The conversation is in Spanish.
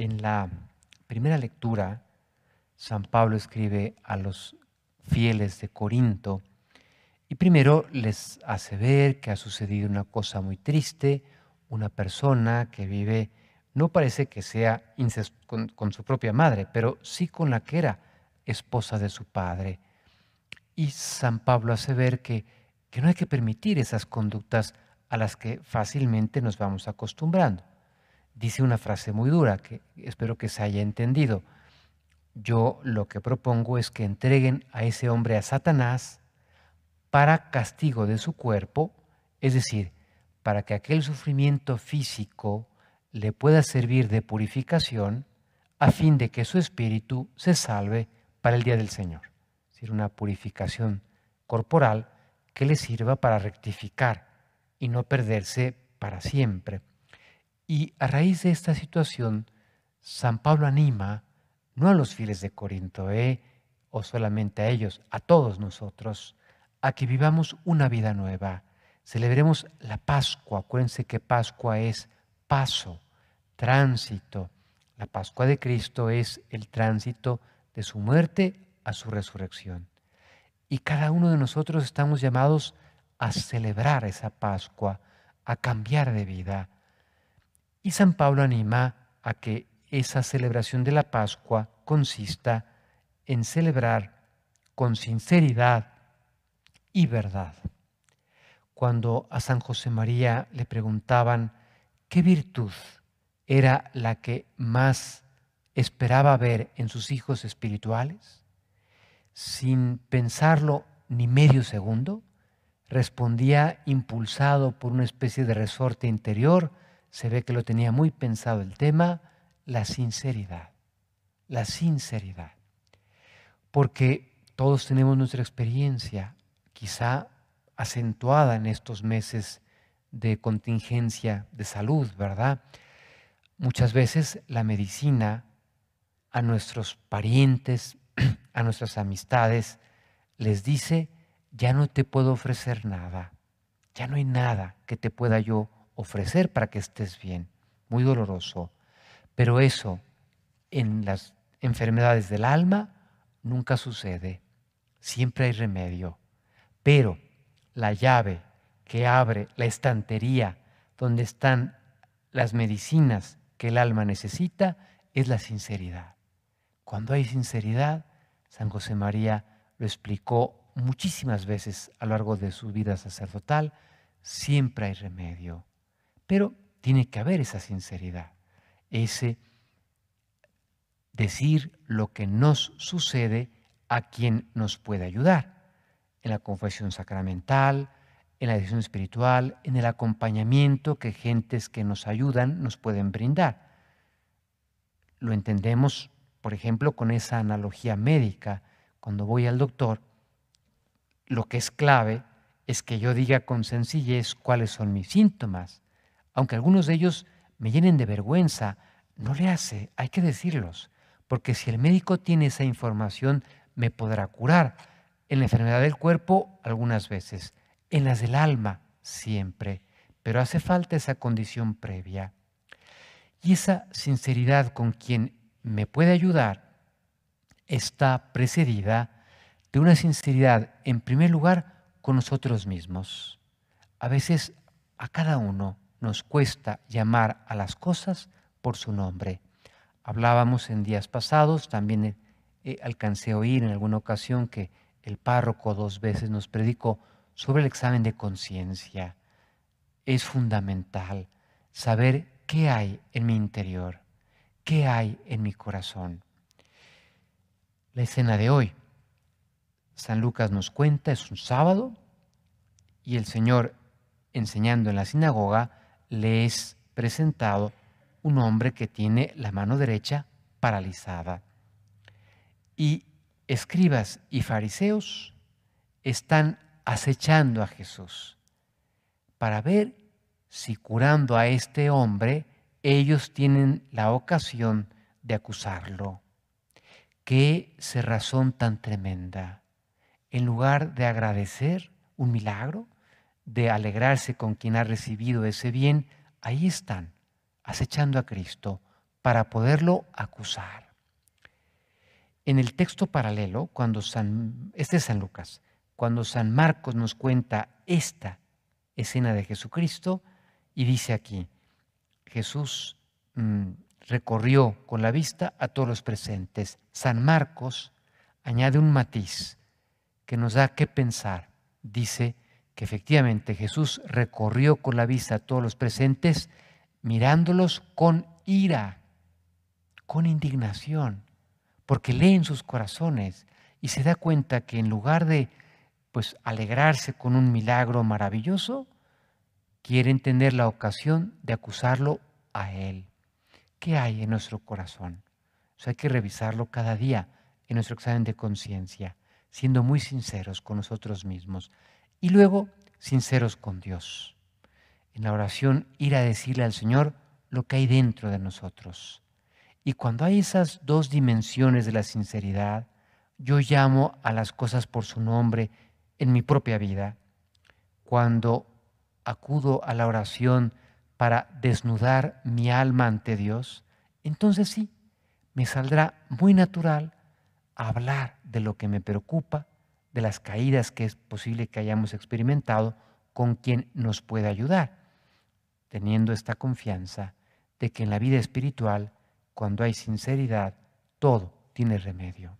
En la primera lectura, San Pablo escribe a los fieles de Corinto y primero les hace ver que ha sucedido una cosa muy triste, una persona que vive, no parece que sea con, su propia madre, pero sí con la que era esposa de su padre. Y San Pablo hace ver que, que no hay que permitir esas conductas a las que fácilmente nos vamos acostumbrando. Dice una frase muy dura que espero que se haya entendido. Yo lo que propongo es que entreguen a ese hombre a Satanás para castigo de su cuerpo, es decir, para que aquel sufrimiento físico le pueda servir de purificación a fin de que su espíritu se salve para el día del Señor. Es decir, una purificación corporal que le sirva para rectificar y no perderse para siempre. Y a raíz de esta situación, San Pablo anima no a los fieles de Corinto, ¿eh? o solamente a ellos, a todos nosotros, a que vivamos una vida nueva. Celebremos la Pascua. Acuérdense que Pascua es paso, tránsito. La Pascua de Cristo es el tránsito de su muerte a su resurrección. Y cada uno de nosotros estamos llamados a celebrar esa Pascua, a cambiar de vida. Y San Pablo anima a que esa celebración de la Pascua consista en celebrar con sinceridad y verdad. Cuando a San José María le preguntaban qué virtud era la que más esperaba ver en sus hijos espirituales, sin pensarlo ni medio segundo, respondía impulsado por una especie de resorte interior, se ve que lo tenía muy pensado el tema, la sinceridad, la sinceridad. Porque todos tenemos nuestra experiencia, quizá acentuada en estos meses de contingencia de salud, ¿verdad? Muchas veces la medicina a nuestros parientes, a nuestras amistades, les dice, ya no te puedo ofrecer nada, ya no hay nada que te pueda yo ofrecer para que estés bien. Muy doloroso. Pero eso en las enfermedades del alma nunca sucede. Siempre hay remedio. Pero la llave que abre la estantería donde están las medicinas que el alma necesita es la sinceridad. Cuando hay sinceridad, San José María lo explicó muchísimas veces a lo largo de su vida sacerdotal, siempre hay remedio. Pero tiene que haber esa sinceridad, ese decir lo que nos sucede a quien nos puede ayudar en la confesión sacramental, en la dirección espiritual, en el acompañamiento que gentes que nos ayudan nos pueden brindar. Lo entendemos, por ejemplo, con esa analogía médica. Cuando voy al doctor, lo que es clave es que yo diga con sencillez cuáles son mis síntomas. Aunque algunos de ellos me llenen de vergüenza, no le hace, hay que decirlos, porque si el médico tiene esa información, me podrá curar en la enfermedad del cuerpo algunas veces, en las del alma siempre, pero hace falta esa condición previa. Y esa sinceridad con quien me puede ayudar está precedida de una sinceridad, en primer lugar, con nosotros mismos. A veces a cada uno nos cuesta llamar a las cosas por su nombre. Hablábamos en días pasados, también eh, alcancé a oír en alguna ocasión que el párroco dos veces nos predicó sobre el examen de conciencia. Es fundamental saber qué hay en mi interior, qué hay en mi corazón. La escena de hoy, San Lucas nos cuenta, es un sábado y el Señor, enseñando en la sinagoga, le es presentado un hombre que tiene la mano derecha paralizada. Y escribas y fariseos están acechando a Jesús para ver si curando a este hombre ellos tienen la ocasión de acusarlo. Qué cerrazón tan tremenda. En lugar de agradecer un milagro, de alegrarse con quien ha recibido ese bien, ahí están, acechando a Cristo para poderlo acusar. En el texto paralelo, cuando San, este es San Lucas, cuando San Marcos nos cuenta esta escena de Jesucristo y dice aquí, Jesús mm, recorrió con la vista a todos los presentes. San Marcos añade un matiz que nos da que pensar. Dice que efectivamente Jesús recorrió con la vista a todos los presentes mirándolos con ira, con indignación, porque lee en sus corazones y se da cuenta que en lugar de pues alegrarse con un milagro maravilloso, quieren tener la ocasión de acusarlo a él. ¿Qué hay en nuestro corazón? hay que revisarlo cada día en nuestro examen de conciencia, siendo muy sinceros con nosotros mismos y luego sinceros con Dios. En la oración ir a decirle al Señor lo que hay dentro de nosotros. Y cuando hay esas dos dimensiones de la sinceridad, yo llamo a las cosas por su nombre en mi propia vida. Cuando acudo a la oración para desnudar mi alma ante Dios, entonces sí, me saldrá muy natural hablar de lo que me preocupa, de las caídas que es posible que hayamos experimentado con quien nos puede ayudar, teniendo esta confianza de que en la vida espiritual, cuando hay sinceridad, todo tiene remedio.